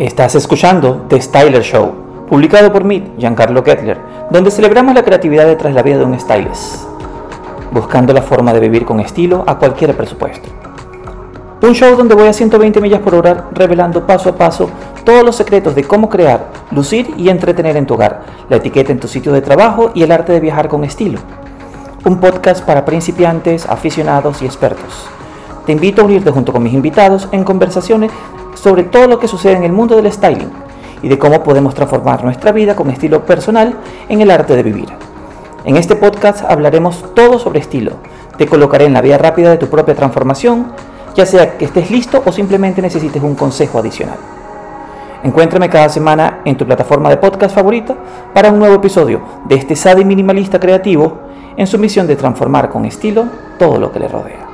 Estás escuchando The Styler Show, publicado por mí, Giancarlo Kettler, donde celebramos la creatividad detrás de la vida de un stylist, buscando la forma de vivir con estilo a cualquier presupuesto. Un show donde voy a 120 millas por hora revelando paso a paso todos los secretos de cómo crear, lucir y entretener en tu hogar, la etiqueta en tu sitio de trabajo y el arte de viajar con estilo. Un podcast para principiantes, aficionados y expertos. Te invito a unirte junto con mis invitados en conversaciones sobre todo lo que sucede en el mundo del styling y de cómo podemos transformar nuestra vida con estilo personal en el arte de vivir. En este podcast hablaremos todo sobre estilo. Te colocaré en la vía rápida de tu propia transformación, ya sea que estés listo o simplemente necesites un consejo adicional. Encuéntrame cada semana en tu plataforma de podcast favorita para un nuevo episodio de este Sadi minimalista creativo en su misión de transformar con estilo todo lo que le rodea.